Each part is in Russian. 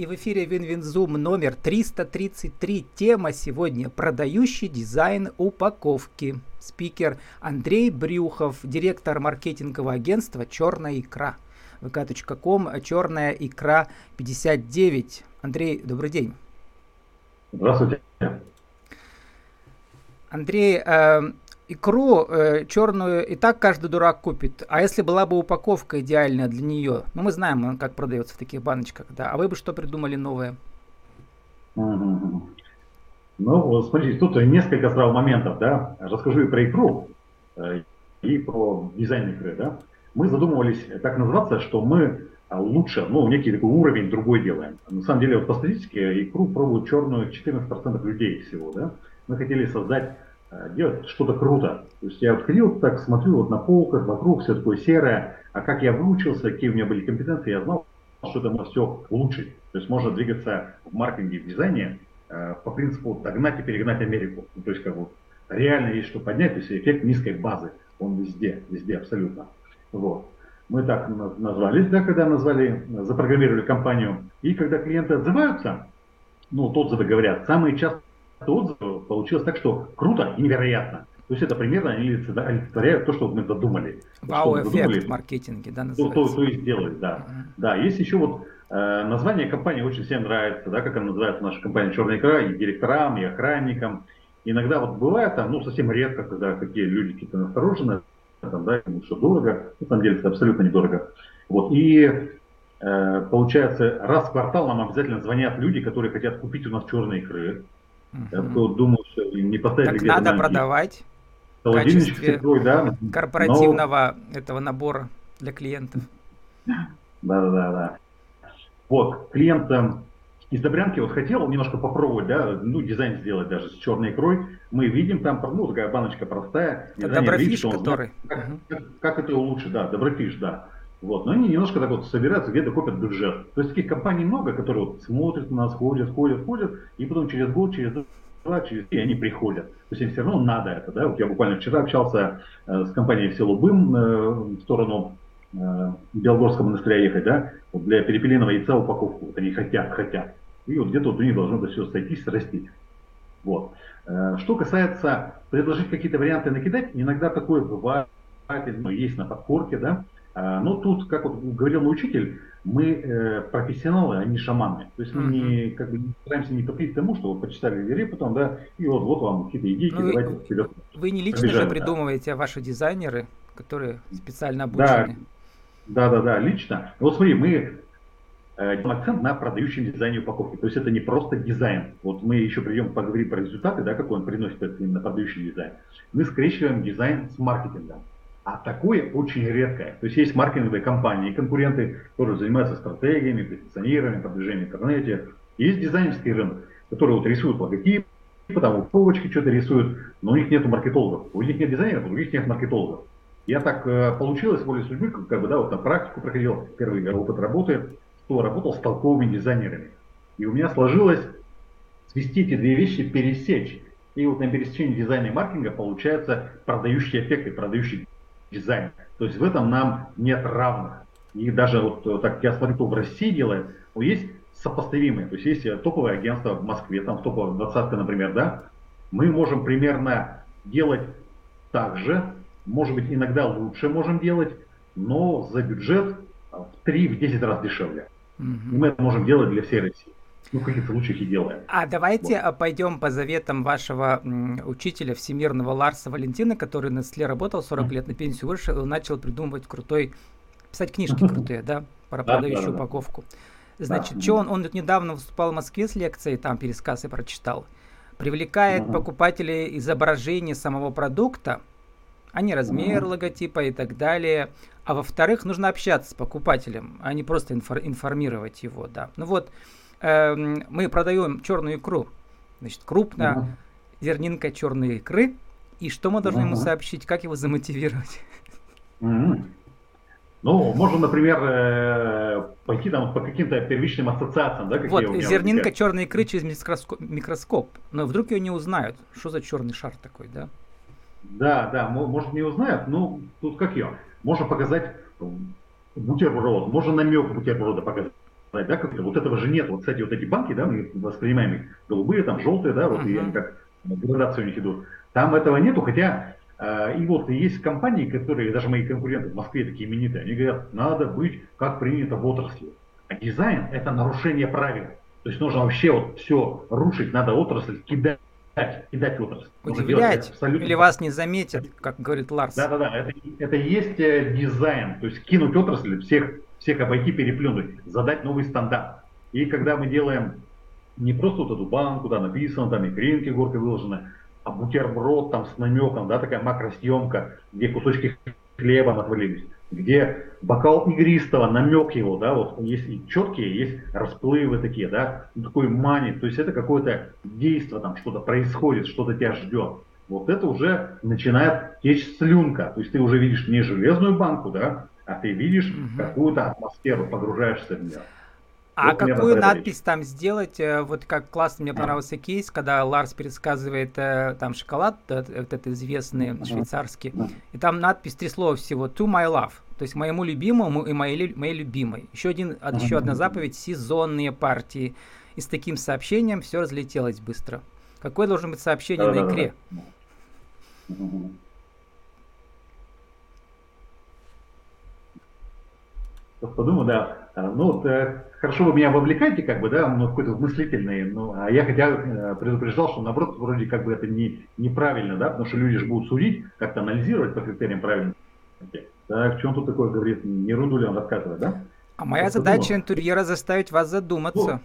И в эфире WinWinZoom номер 333. Тема сегодня «Продающий дизайн упаковки». Спикер Андрей Брюхов, директор маркетингового агентства «Черная икра». vk.com, черная икра 59. Андрей, добрый день. Здравствуйте. Андрей, э, икру э, черную и так каждый дурак купит. А если была бы упаковка идеальная для нее? Ну, мы знаем, как продается в таких баночках, да. А вы бы что придумали новое? Ну, смотрите, тут несколько сразу моментов, да. Расскажу и про икру, э, и про дизайн икры, да. Мы задумывались так называться, что мы лучше, ну, некий такой уровень другой делаем. На самом деле, вот по статистике икру пробуют черную 14% людей всего, да. Мы хотели создать делать что-то круто. То есть я вот так смотрю вот на полках, вокруг все такое серое, а как я выучился, какие у меня были компетенции, я знал, что это можно все улучшить. То есть можно двигаться в маркетинге, в дизайне э, по принципу догнать и перегнать Америку. Ну, то есть как бы реально есть что поднять, то есть эффект низкой базы, он везде, везде абсолютно. Вот. Мы так назвались, да, когда назвали, запрограммировали компанию. И когда клиенты отзываются, ну, отзывы говорят, самые часто отзывов получилось так, что круто и невероятно. То есть это примерно олицетворяет то, что мы задумали. Вау-эффект в маркетинге, да, называется? То, то, то и сделали, да. Uh-huh. Да, есть еще вот э, название компании очень всем нравится, да, как она называется, наша компания «Черная икра», и директорам, и охранникам. Иногда вот бывает там, ну, совсем редко, когда такие люди какие-то настороженные, там, да, ему что дорого, на самом деле это абсолютно недорого. Вот, и э, получается, раз в квартал нам обязательно звонят люди, которые хотят купить у нас черные икры, я вот думаю, что не поставили Так надо продавать в качестве такой, да, корпоративного но... этого набора для клиентов. Да, да, да, да. Вот, клиентам из Добрянки вот хотел немножко попробовать, да, ну, дизайн сделать даже с черной икрой. Мы видим там, ну, такая баночка простая. Доброфиш, который. Как, как, как это улучшить, да, Доброфиш, да. Вот. Но они немножко так вот собираются, где-то копят бюджет. То есть таких компаний много, которые вот смотрят на нас, ходят, ходят, ходят, и потом через год, через два, через три они приходят. То есть им все равно надо это. Да? Вот я буквально вчера общался э, с компанией в село Бым э, в сторону э, Белгорского монастыря ехать, да, вот для перепелиного яйца упаковку. Вот они хотят, хотят. И вот где-то вот у них должно это все сойтись, срастись. Вот. Э, что касается предложить какие-то варианты накидать, иногда такое бывает, но есть на подкорке, да, но тут, как вот говорил мой учитель, мы э, профессионалы, а не шаманы. То есть мы не, как бы, не стараемся не топить тому, что вот почитали вери потом, да, и вот, вот вам какие-то идеи, ну, давайте вперед. Вы не лично побежали, же придумываете, да. ваши дизайнеры, которые специально обучены. Да, да, да, да лично. Вот смотри, мы э, делаем акцент на продающем дизайне упаковки. То есть это не просто дизайн. Вот мы еще придем поговорим про результаты, да, какой он приносит именно продающий дизайн. Мы скрещиваем дизайн с маркетингом. А такое очень редкое. То есть есть маркетинговые компании, конкуренты, которые занимаются стратегиями, позиционированием, продвижением в интернете. Есть дизайнерский рынок, который вот рисует логотип, там упаковочки что-то рисуют, но у них нет маркетологов. У них нет дизайнеров, у них нет маркетологов. Я так э, получилось, волей судьбы, как бы, да, вот на практику проходил, первый опыт работы, что работал с толковыми дизайнерами. И у меня сложилось свести эти две вещи, пересечь. И вот на пересечении дизайна и маркетинга получается продающий эффект и дизайн. То есть в этом нам нет равных. И даже вот э, так я смотрю, кто в России делает, вот есть сопоставимые. То есть есть э, топовое агентство в Москве, там в топовой двадцатка, например, да, мы можем примерно делать так же, может быть, иногда лучше можем делать, но за бюджет в 3-10 раз дешевле. Угу. И мы это можем делать для всей России ну, каких-то лучших и делаем. А давайте вот. А, пойдем по заветам вашего учителя всемирного Ларса Валентина, который на Сле работал 40 лет, на пенсию вышел и начал придумывать крутой, писать книжки крутые, да, про продающую упаковку. Значит, что он, он недавно выступал в Москве с лекцией, там пересказ и прочитал. Привлекает покупателей изображение самого продукта, а не размер логотипа и так далее. А во-вторых, нужно общаться с покупателем, а не просто информировать его, да. Ну вот, Эм, мы продаем черную икру, значит, крупно, угу. зернинка черной икры, и что мы должны угу. ему сообщить, как его замотивировать? Угу. Ну, можно, например, э, пойти там по каким-то первичным ассоциациям, да, какие вот, у меня зернинка возникают. черной икры через микроскоп, микроскоп, но вдруг ее не узнают. Что за черный шар такой, да? Да, да, может не узнают, но тут как ее? Можно показать бутерброд, можно намек бутерброда показать да, как вот этого же нет. Вот, кстати, вот эти банки, да, мы воспринимаем их голубые, там желтые, да, вот uh-huh. и они как градацию у них идут. Там этого нету, хотя э, и вот есть компании, которые, даже мои конкуренты в Москве такие именитые, они говорят, надо быть как принято в отрасли. А дизайн это нарушение правил. То есть нужно вообще вот все рушить, надо отрасль кидать кидать отрасль. Удивлять, абсолютно... или вас не заметят, как говорит Ларс. Да-да-да, это, это и есть э, дизайн, то есть кинуть отрасль, всех, всех обойти, переплюнуть, задать новый стандарт. И когда мы делаем не просто вот эту банку, да, написано, там икринки горкой выложены, а бутерброд там с намеком, да, такая макросъемка, где кусочки хлеба отвалились, где бокал игристого, намек его, да, вот есть и четкие, есть расплывы такие, да, ну, такой манит, то есть это какое-то действие, там что-то происходит, что-то тебя ждет. Вот это уже начинает течь слюнка, то есть ты уже видишь не железную банку, да, а ты видишь угу. какую-то атмосферу, погружаешься в нее. А вот какую надпись там сделать? Э, вот как классно мне понравился кейс, когда Ларс пересказывает э, там шоколад, вот этот известный швейцарский, и там надпись три слова всего «to my love», то есть моему любимому и моей, моей любимой. Еще, один, еще одна заповедь – сезонные партии. И с таким сообщением все разлетелось быстро. Какое должно быть сообщение да, на икре? Да, да. Подумал, да. А, ну, вот, э, хорошо вы меня вовлекаете, как бы, да, ну, какой-то мыслительный, ну, а я хотя э, предупреждал, что наоборот, вроде как бы это не, неправильно, да, потому что люди же будут судить, как-то анализировать по критериям правильности. Так, в чем тут такое говорит, не ерунду ли он рассказывает, да? А моя вот задача интерьера заставить вас задуматься.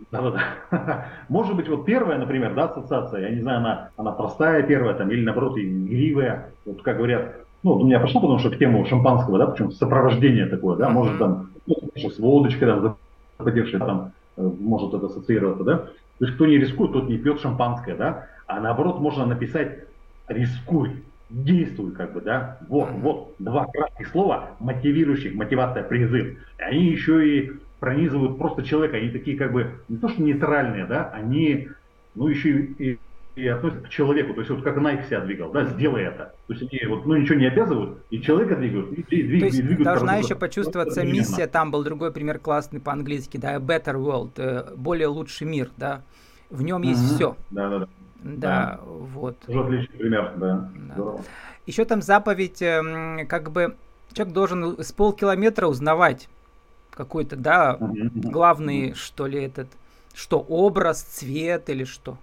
Ну, да-да-да. Может быть, вот первая, например, да, ассоциация, я не знаю, она, она простая первая, там, или наоборот, игривая, вот как говорят, ну, у меня пошло, потому что к тему шампанского, да, причем сопровождение такое, да, может там, ну, с водочкой, там, запотевшей, там, э, может это ассоциироваться, да. То есть кто не рискует, тот не пьет шампанское, да, а наоборот можно написать рискуй, действуй, как бы, да. Вот, вот, два кратких слова, мотивирующих, мотивация, призыв. И они еще и пронизывают просто человека, они такие как бы, не то что нейтральные, да, они, ну, еще и и относятся к человеку. То есть вот как Nike себя двигал, да, сделай это. То есть они вот, ну, ничего не обязывают, и человека двигают, и, и, двиг, То есть и двигают. Должна еще почувствоваться миссия, там был другой пример классный по-английски, да, better world, э, более лучший мир, да. В нем есть угу. все. Да, да, да. Да, да. вот. Тоже отличный пример, да. да. Еще там заповедь, эм, как бы человек должен с полкилометра узнавать какой-то, да, главный, что ли, этот, что образ, цвет или что.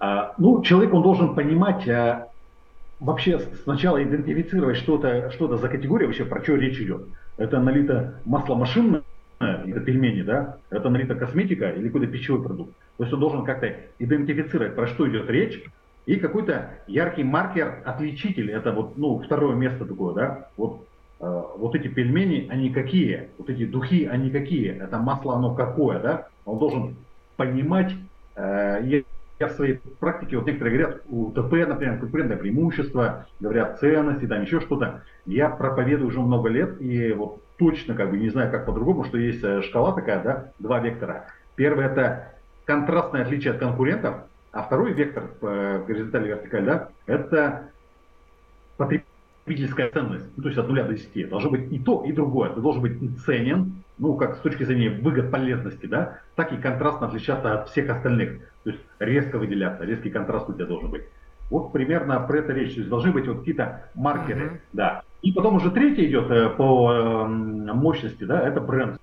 А, ну, человек, он должен понимать, а, вообще сначала идентифицировать что-то что за категория, вообще про что речь идет. Это налито масло машинное, это пельмени, да? Это налито косметика или какой-то пищевой продукт. То есть он должен как-то идентифицировать, про что идет речь, и какой-то яркий маркер, отличитель, это вот, ну, второе место такое, да, вот, э, вот эти пельмени, они какие, вот эти духи, они какие, это масло, оно какое, да, он должен понимать, э, я в своей практике, вот некоторые говорят, у ТП, например, конкурентное преимущество, говорят ценности, там еще что-то. Я проповедую уже много лет, и вот точно как бы не знаю, как по-другому, что есть э, шкала такая, да, два вектора. Первый это контрастное отличие от конкурентов, а второй вектор, э, горизонтальный вертикаль, да, это потребительская ценность, ну, то есть от нуля до 10. Должно быть и то, и другое. Ты должен быть ценен, ну, как с точки зрения выгод полезности, да, так и контрастно отличаться от всех остальных. То есть резко выделяться, резкий контраст у тебя должен быть. Вот примерно про это речь. То есть должны быть вот какие-то маркеры, uh-huh. да. И потом уже третий идет э, по э, мощности, да, это бренд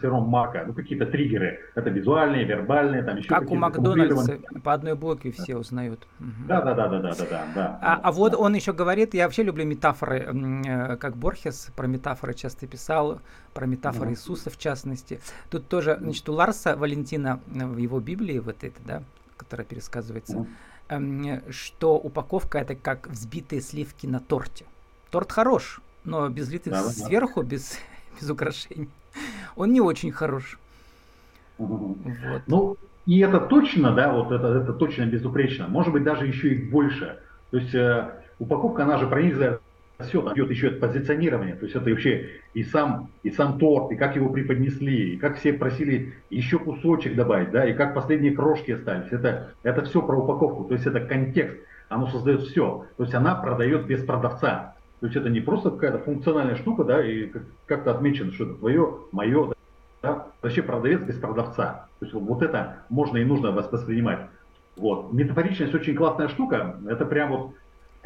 сыром марка, ну какие-то триггеры, это визуальные, вербальные, там еще Как у Макдональдса, по одной блоке все узнают. Да, да, да, да, да, да, да. А, а вот он еще говорит, я вообще люблю метафоры, э, как Борхес про метафоры часто писал, про метафоры Иисуса в частности. Тут тоже, значит, у Ларса Валентина в его Библии, вот это, да, которая пересказывается, эм, что упаковка это как взбитые сливки на торте. Торт хорош, но без литых да, сверху, да. без, без украшений он не очень хорош. Вот. Ну, и это точно, да, вот это, это точно безупречно. Может быть, даже еще и больше. То есть э, упаковка, она же пронизывает все, там идет еще это позиционирование, то есть это вообще и сам, и сам торт, и как его преподнесли, и как все просили еще кусочек добавить, да, и как последние крошки остались. Это, это все про упаковку, то есть это контекст, оно создает все. То есть она продает без продавца. То есть это не просто какая-то функциональная штука, да, и как-то отмечено, что это твое, мое, да, вообще продавец без продавца. То есть вот это можно и нужно воспринимать. Вот. Метафоричность очень классная штука. Это прям вот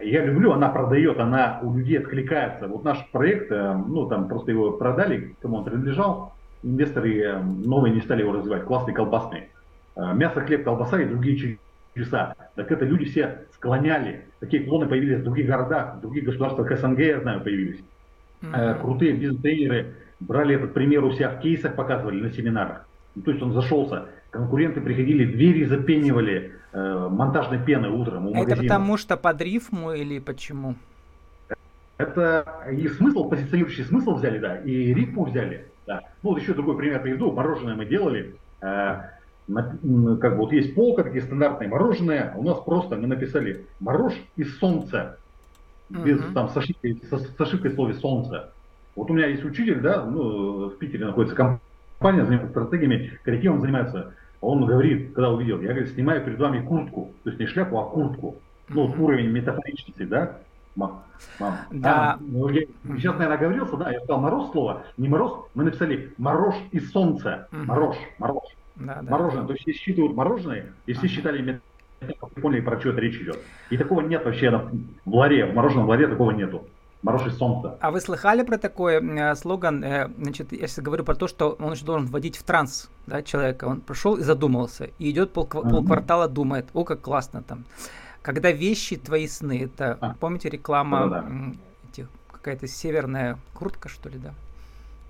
я люблю, она продает, она у людей откликается. Вот наш проект, э, ну там просто его продали, кому он принадлежал, инвесторы э, новые не стали его развивать, классный колбасный. Э, мясо, хлеб, колбаса и другие чудеса. Так это люди все склоняли. Такие клоны появились в других городах, в других государствах СНГ, я знаю, появились. Mm-hmm. Крутые бизнес-тренеры брали этот пример у себя в кейсах, показывали на семинарах. Ну, то есть он зашелся. Конкуренты приходили, двери запенивали э, монтажной пеной утром у Это потому что под рифму или почему? Это и смысл, позиционирующий смысл взяли, да, и рифму взяли. Да. Ну вот еще другой пример приведу. Мороженое мы делали. Э, как бы вот есть полка, где стандартное мороженое. У нас просто мы написали морож из солнца. Без uh-huh. там с ошибкой, со, с ошибкой в слове солнце. Вот у меня есть учитель, да, ну, в Питере находится компания, занимается стратегиями, креативом занимается. Он говорит, когда увидел, я, говорит, снимаю перед вами куртку. То есть не шляпу, а куртку. Ну, вот уровень метафоричности, да? Мам, мам. Да. А, ну, я, сейчас, наверное, оговорился, да, я сказал мороз слово, не мороз, мы написали мороз из солнца. Мороз, мороз. Да, да. Мороженое. То есть все считывают мороженое, и все считали поняли, про что это речь идет. И такого нет вообще в ларе, в мороженом ларе такого нету. Мороженое солнце. А вы слыхали про такой э, слоган? Э, значит, я сейчас говорю про то, что он еще должен вводить в транс да, человека. Он пришел и задумался, и идет пол, uh-huh. полквартала, думает, о, как классно там. Когда вещи твои сны, это, а. помните, реклама, да, да. Какая-то северная куртка, что ли, да?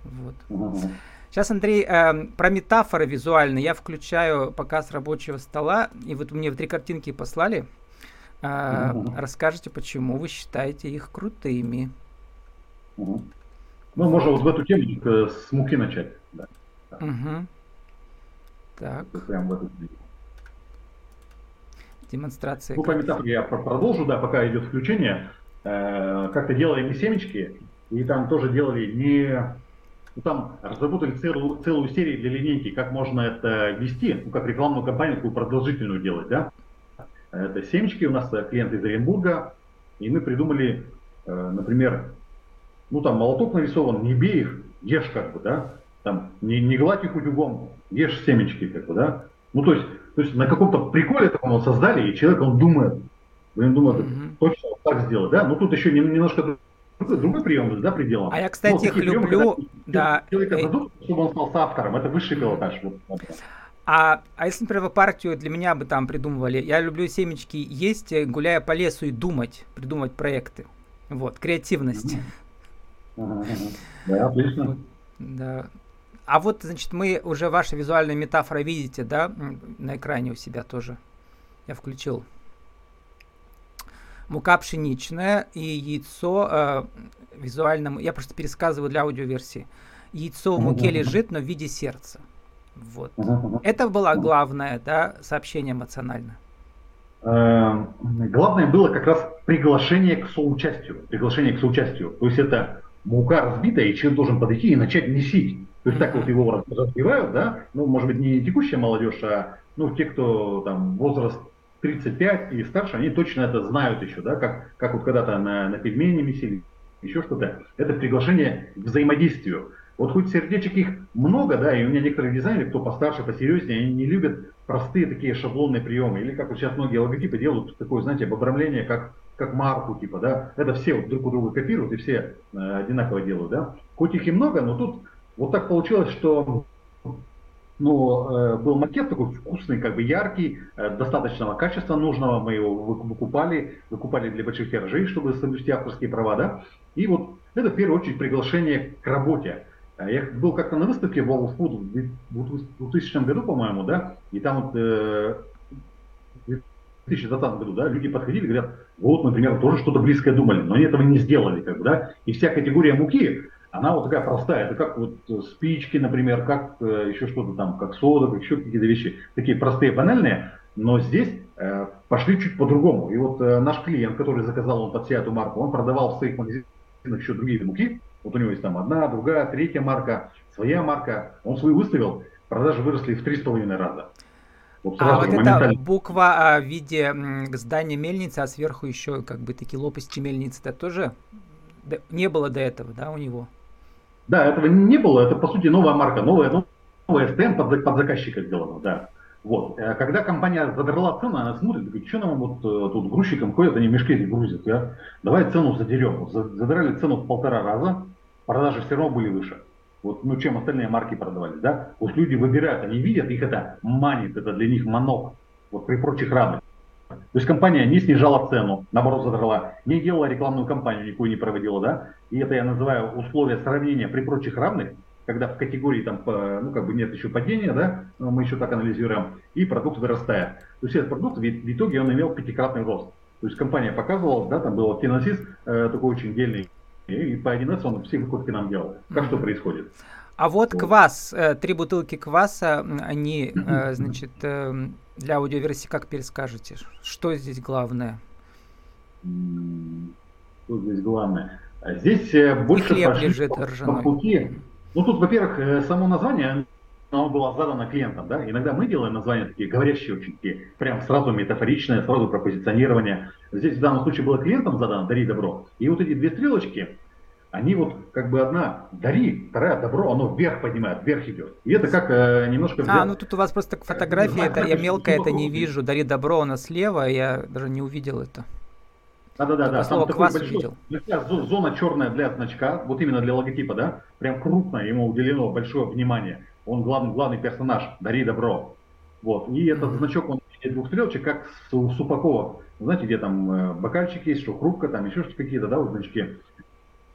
Вот. Uh-huh. Сейчас, Андрей, э, про метафоры визуальные. Я включаю показ рабочего стола, и вот мне в три картинки послали. Э, угу. Расскажите, почему вы считаете их крутыми? Угу. Ну, можно вот в эту тему с муки начать. Да. Угу. Так. Прям в эту Демонстрация. Ну, по метафоре я продолжу, да, пока идет включение. Э, как-то делали мы семечки, и там тоже делали не ну, там разработали целую, целую серию для линейки, как можно это вести, ну, как рекламную кампанию такую продолжительную делать, да. Это семечки, у нас клиент из Оренбурга, и мы придумали, э, например, ну там молоток нарисован, не бей их, ешь как бы, да, там не, не гладь их утюгом, ешь семечки как бы, да. Ну то есть, то есть на каком-то приколе таком создали, и человек он думает, он думает, mm-hmm. точно так сделать, да. Но тут еще немножко другой прием, да, пределом. А я, кстати, их люблю, приемы, да. Человека э... чтобы он стал соавтором, это высший пилотаж. Вот. А, а если, например, вы партию для меня бы там придумывали, я люблю семечки есть, э, гуляя по лесу и думать, придумывать проекты. Вот, креативность. Да, отлично. Да. А вот, значит, мы уже ваши визуальные метафоры видите, да, на экране у себя тоже. Я включил мука пшеничная и яйцо э, визуально, я просто пересказываю для аудиоверсии. Яйцо в муке лежит, но в виде сердца. Вот. Это было главное, да, сообщение эмоционально. Эм, главное было как раз приглашение к соучастию. Приглашение к соучастию. То есть это мука разбитая, и человек должен подойти и начать месить. То есть так вот его разбивают, да, ну, может быть, не текущая молодежь, а ну, те, кто там возраст 35 и старше, они точно это знают еще, да, как, как вот когда-то на, на пельмени месили, еще что-то. Это приглашение к взаимодействию. Вот хоть сердечек их много, да, и у меня некоторые дизайнеры, кто постарше, посерьезнее, они не любят простые такие шаблонные приемы. Или как вот сейчас многие логотипы делают такое, знаете, обрамление, как, как марку, типа, да. Это все вот друг у друга копируют и все э, одинаково делают, да. Хоть их и много, но тут вот так получилось, что ну, э, был макет такой вкусный, как бы яркий, э, достаточного качества нужного, мы его выкупали, выкупали для больших тиражей, чтобы соблюсти авторские права, да, и вот это в первую очередь приглашение к работе. Э, я был как-то на выставке World Food в 2000 году, по-моему, да, и там вот в 2020 году, да, люди подходили говорят, вот, например, тоже что-то близкое думали, но они этого не сделали, как бы, да, и вся категория муки, она вот такая простая. Это как вот спички, например, как э, еще что-то там, как сода, как еще какие-то вещи. Такие простые, банальные. Но здесь э, пошли чуть по-другому. И вот э, наш клиент, который заказал он под себя эту марку, он продавал в своих магазинах еще другие муки. Вот у него есть там одна, другая, третья марка, своя марка. Он свою выставил, продажи выросли в три с половиной раза. Вот а вот эта буква а, в виде здания мельницы, а сверху еще как бы такие лопасти мельницы, это тоже не было до этого, да, у него? Да, этого не было, это по сути новая марка, новая, новая СТМ под, под заказчика сделана, да. Вот. Э, когда компания задрала цену, она смотрит, говорит, что нам вот э, тут грузчикам ходят, они мешки эти грузят, да? давай цену задерем. Задрали цену в полтора раза, продажи все равно были выше. Вот, ну, чем остальные марки продавались, да? Вот люди выбирают, они видят, их это манит, это для них манок, вот при прочих равных. То есть компания не снижала цену, наоборот задрала, не делала рекламную кампанию, никакую не проводила, да? И это я называю условия сравнения при прочих равных, когда в категории там, ну, как бы нет еще падения, да, мы еще так анализируем, и продукт вырастает. То есть этот продукт в итоге он имел пятикратный рост. То есть компания показывала, да, там был финансист э, такой очень дельный, и по 1С он все выкупки нам делал. Как что происходит? А вот квас, э, три бутылки кваса, они, э, значит, э, для аудиоверсии как перескажете? Что здесь главное? Что здесь главное? Здесь больше И хлеб лежит ржаной. Ну тут, во-первых, э, само название, оно было задано клиентам, да, иногда мы делаем названия такие говорящие очень такие, прям сразу метафоричные, сразу про позиционирование. Здесь в данном случае было клиентам задано «дари добро», и вот эти две стрелочки, они вот как бы одна «дари», вторая «добро», оно вверх поднимает, вверх идет. И это как э, немножко... А, ну тут у вас просто фотография, это я мелко это не вижу, «дари добро» у нас слева, я даже не увидел это. Да-да-да, да. Там такой большой, зона черная для значка, вот именно для логотипа, да, прям крупно ему уделено большое внимание. Он главный, главный персонаж, дари добро. Вот. И этот значок, он двух стрелочек, как у Супакова. Знаете, где там э, бокальчик есть, что хрупко, там еще что какие-то, да, вот значки.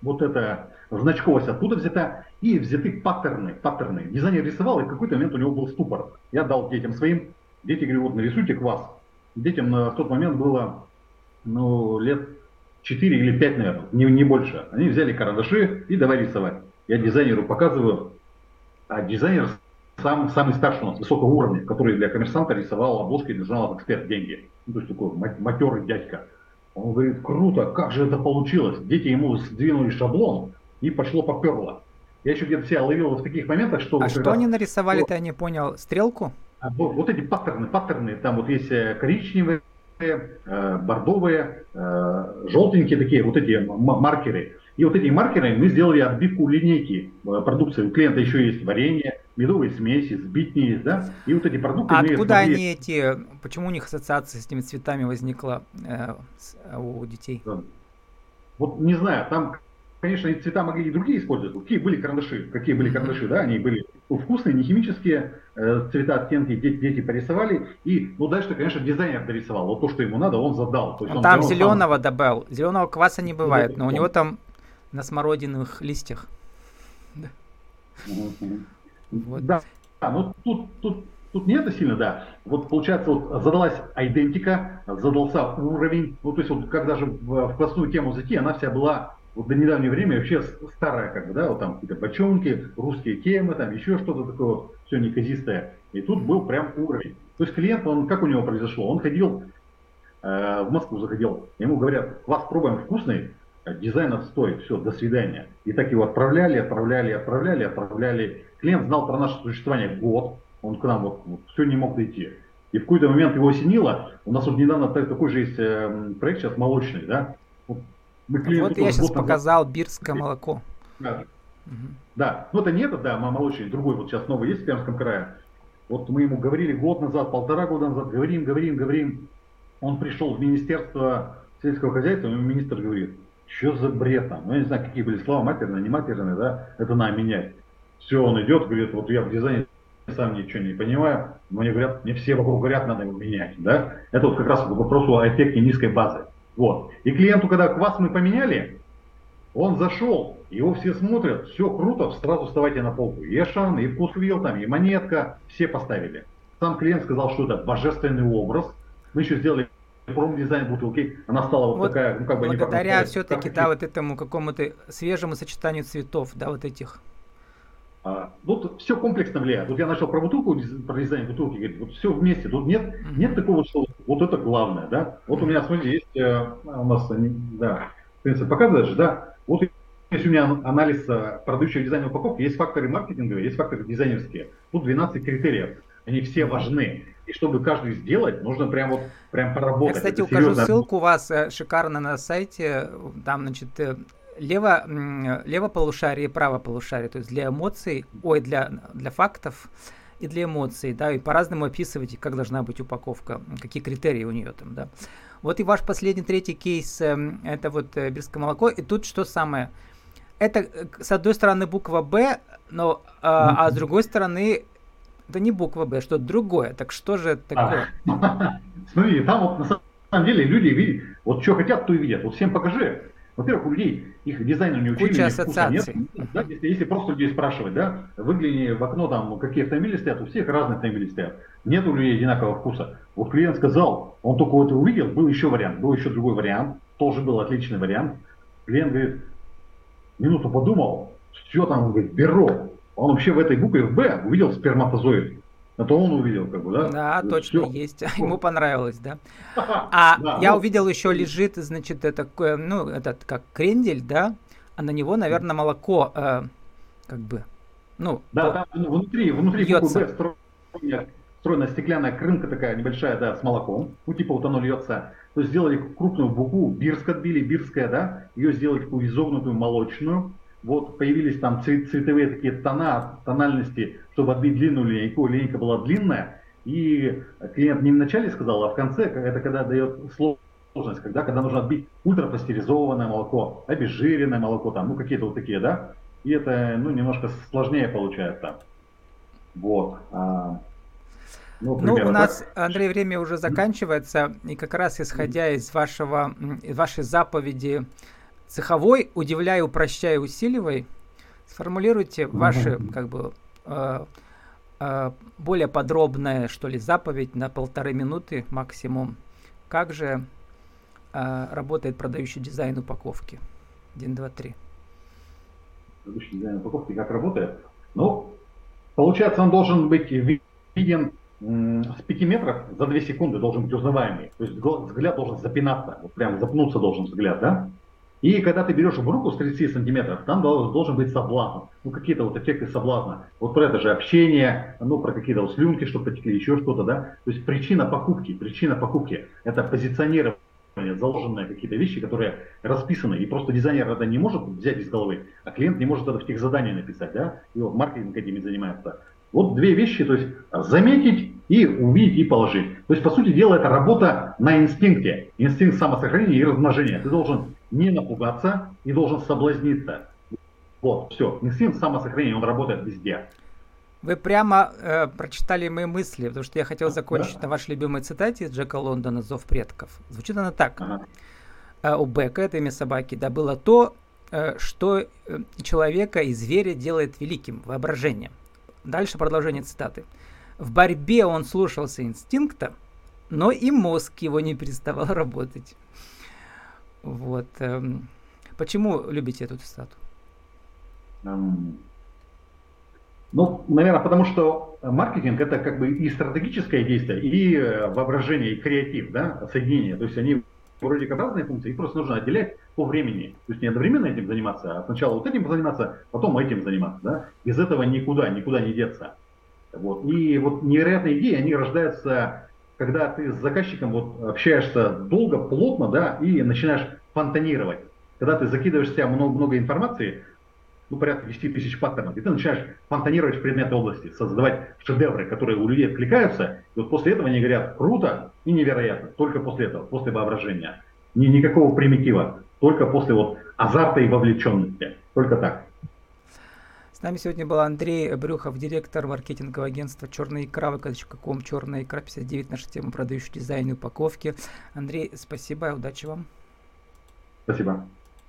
Вот это значковость оттуда взята. И взяты паттерны, паттерны. Дизайнер рисовал, и в какой-то момент у него был ступор. Я дал детям своим, дети говорят, вот нарисуйте квас. Детям на тот момент было ну, лет 4 или 5, наверное, не, не больше. Они взяли карандаши и давай рисовать. Я дизайнеру показываю, а дизайнер сам, самый старший у нас, высокого уровня, который для коммерсанта рисовал обложки для журнала «Эксперт. Деньги». Ну, то есть такой матерый дядька. Он говорит, круто, как же это получилось? Дети ему сдвинули шаблон, и пошло поперло. Я еще где-то себя ловил в таких моментах, что... А что они нарисовали-то, я не понял, стрелку? А, вот, вот эти паттерны, паттерны, там вот есть э, коричневые, Э, бордовые, э, желтенькие такие вот эти маркеры. И вот эти маркеры мы сделали отбивку линейки э, продукции. У клиента еще есть варенье, медовые смеси, сбитни да? И вот эти продукты... А откуда смогли... они эти... Почему у них ассоциация с этими цветами возникла э, у детей? Вот не знаю, там конечно, эти цвета могли и другие использовать. Какие были карандаши? Какие были карандаши, да? Они были вкусные, не химические, э, цвета, оттенки дети, дети порисовали. И, ну, дальше, конечно, дизайнер дорисовал. Вот то, что ему надо, он задал. То есть он там зеленого сам... добавил. Зеленого кваса не бывает, но у него там на смородиновых листьях. Да. Вот. Да, ну тут, тут Тут не это сильно, да. Вот получается, вот задалась идентика, задался уровень. Ну, то есть, вот когда же в, в классную тему зайти, она вся была вот до недавнего времени вообще старая, как бы, да, вот там какие-то бочонки, русские темы, там еще что-то такое, все неказистое. И тут был прям уровень. То есть клиент, он, как у него произошло? Он ходил, э, в Москву заходил, ему говорят, вас пробуем вкусный, дизайн отстой, все, до свидания. И так его отправляли, отправляли, отправляли, отправляли. Клиент знал про наше существование год, он к нам вот, вот все не мог дойти. И в какой-то момент его осенило, у нас вот недавно такой же есть э, проект сейчас молочный, да, вот я сейчас показал бирское молоко. Да. Угу. да, ну это не это, да, молочный, другой вот сейчас новый есть в Пермском крае. Вот мы ему говорили год назад, полтора года назад, говорим, говорим, говорим. Он пришел в Министерство сельского хозяйства, ему министр говорит, что за бред там? Ну, я не знаю, какие были слова, матерные, не матерные, да, это надо менять. Все, он идет, говорит, вот я в дизайне сам ничего не понимаю, но мне говорят, мне все вокруг говорят, надо его менять, да. Это вот как раз к вопросу о эффекте низкой базы. Вот. И клиенту, когда квас мы поменяли, он зашел, его все смотрят, все круто, сразу вставайте на полку. И Эшан, и Вкусвилл, там, и Монетка, все поставили. Сам клиент сказал, что это божественный образ. Мы еще сделали промдизайн бутылки, она стала вот, вот такая, ну как бы благодаря все-таки, да, вот этому какому-то свежему сочетанию цветов, да, вот этих. А, тут все комплексно влияет. Вот я начал про бутылку, про дизайн бутылки, говорит, вот все вместе. Тут нет, нет такого, что вот это главное, да. Вот у меня, смотрите, есть, э, у нас, да, в принципе, показываешь, да, вот есть у меня анализ э, продающего дизайна упаковки, есть факторы маркетинговые, есть факторы дизайнерские. Тут 12 критериев, они все важны. И чтобы каждый сделать, нужно прям вот прям поработать. Я, кстати, это укажу серьезно. ссылку у вас э, шикарно на сайте. Там, значит, лево, лево полушарие и право полушарие, то есть для эмоций, ой, для, для фактов и для эмоций, да, и по-разному описываете, как должна быть упаковка, какие критерии у нее там, да. Вот и ваш последний третий кейс, эм, это вот э, бирское молоко, и тут что самое, это э, с одной стороны буква Б, но, а, а с другой стороны это не буква Б, что-то другое. Так что же это такое? А, смотри, там вот на самом деле люди видят, вот что хотят, то и видят. Вот всем покажи. Во-первых, у людей их дизайну не учили, Куча ассоциаций. Нет, да, если, если просто людей спрашивать, да, выгляни в окно, там, какие автомобили стоят, у всех разные автомобили стоят. Нет у людей одинакового вкуса. Вот клиент сказал, он только вот увидел, был еще вариант, был еще другой вариант, тоже был отличный вариант. Клиент говорит, минуту подумал, что там, говорит, беру. Он вообще в этой букве в Б увидел сперматозоид. Это он увидел, как бы, да? Да, То точно все. есть. Ему понравилось, да. А да, я ну, увидел еще лежит, значит, это, ну, этот как крендель, да, а на него, наверное, молоко, э, как бы, ну. Да, там внутри, внутри буквы Б встроена, встроена стеклянная крынка такая небольшая, да, с молоком. Ну, типа вот оно льется. То есть сделали крупную букву, бирск отбили, бирская, да, ее сделали такую изогнутую молочную, вот появились там цвет, цветовые такие тона, тональности, чтобы отбить длинную линейку. Линейка была длинная, и клиент не в начале сказал, а в конце, это когда дает сложность, когда, когда нужно отбить ультрапастеризованное молоко, обезжиренное молоко, там, ну какие-то вот такие, да, и это, ну, немножко сложнее получается. Вот. А, ну, ну, у нас, так. Андрей, время уже заканчивается, и как раз исходя из вашего, из вашей заповеди цеховой, удивляй, упрощай, усиливай, сформулируйте ваши, как бы, э, э, более подробная, что ли, заповедь на полторы минуты максимум. Как же э, работает продающий дизайн упаковки? Один, два, три. Продающий дизайн упаковки как работает? Ну, получается, он должен быть виден с 5 метров за 2 секунды должен быть узнаваемый. То есть взгляд должен запинаться, вот прям запнуться должен взгляд, да? И когда ты берешь в руку с 30 сантиметров, там должен быть соблазн. Ну, какие-то вот эффекты соблазна. Вот про это же общение, ну, про какие-то вот слюнки, что потекли, еще что-то, да. То есть причина покупки, причина покупки – это позиционирование заложенные какие-то вещи, которые расписаны, и просто дизайнер это не может взять из головы, а клиент не может это в тех заданиях написать, да, и вот маркетинг этими занимается. Вот две вещи, то есть заметить и увидеть и положить. То есть, по сути дела, это работа на инстинкте, инстинкт самосохранения и размножения. Ты должен не напугаться и должен соблазниться. Вот, все. Инстинкт самосохранения, он работает везде. Вы прямо э, прочитали мои мысли, потому что я хотел закончить да. на вашей любимой цитате из Джека Лондона «Зов предков». Звучит она так. Ага. Э, у Бека, это имя собаки, да, было то, э, что э, человека и зверя делает великим, воображением. Дальше продолжение цитаты. В борьбе он слушался инстинкта, но и мозг его не переставал работать. Вот. Эм, почему любите эту цитату? Ну, наверное, потому что маркетинг это как бы и стратегическое действие, и э, воображение, и креатив, да, соединение. То есть они вроде как разные функции, их просто нужно отделять по времени. То есть не одновременно этим заниматься, а сначала вот этим заниматься, потом этим заниматься. Да? Без этого никуда, никуда не деться. Вот. И вот невероятные идеи, они рождаются когда ты с заказчиком вот общаешься долго, плотно, да, и начинаешь фонтанировать. Когда ты закидываешь в себя много, много информации, ну, порядка 10 тысяч паттернов, и ты начинаешь фонтанировать в предметной области, создавать шедевры, которые у людей откликаются, и вот после этого они говорят круто и невероятно, только после этого, после воображения. Ни, никакого примитива, только после вот азарта и вовлеченности, только так. Нами сегодня был Андрей Брюхов, директор маркетингового агентства «Черная икра», vk.com, «Черная икра 59», наша тема продающий дизайн и упаковки. Андрей, спасибо, удачи вам. Спасибо.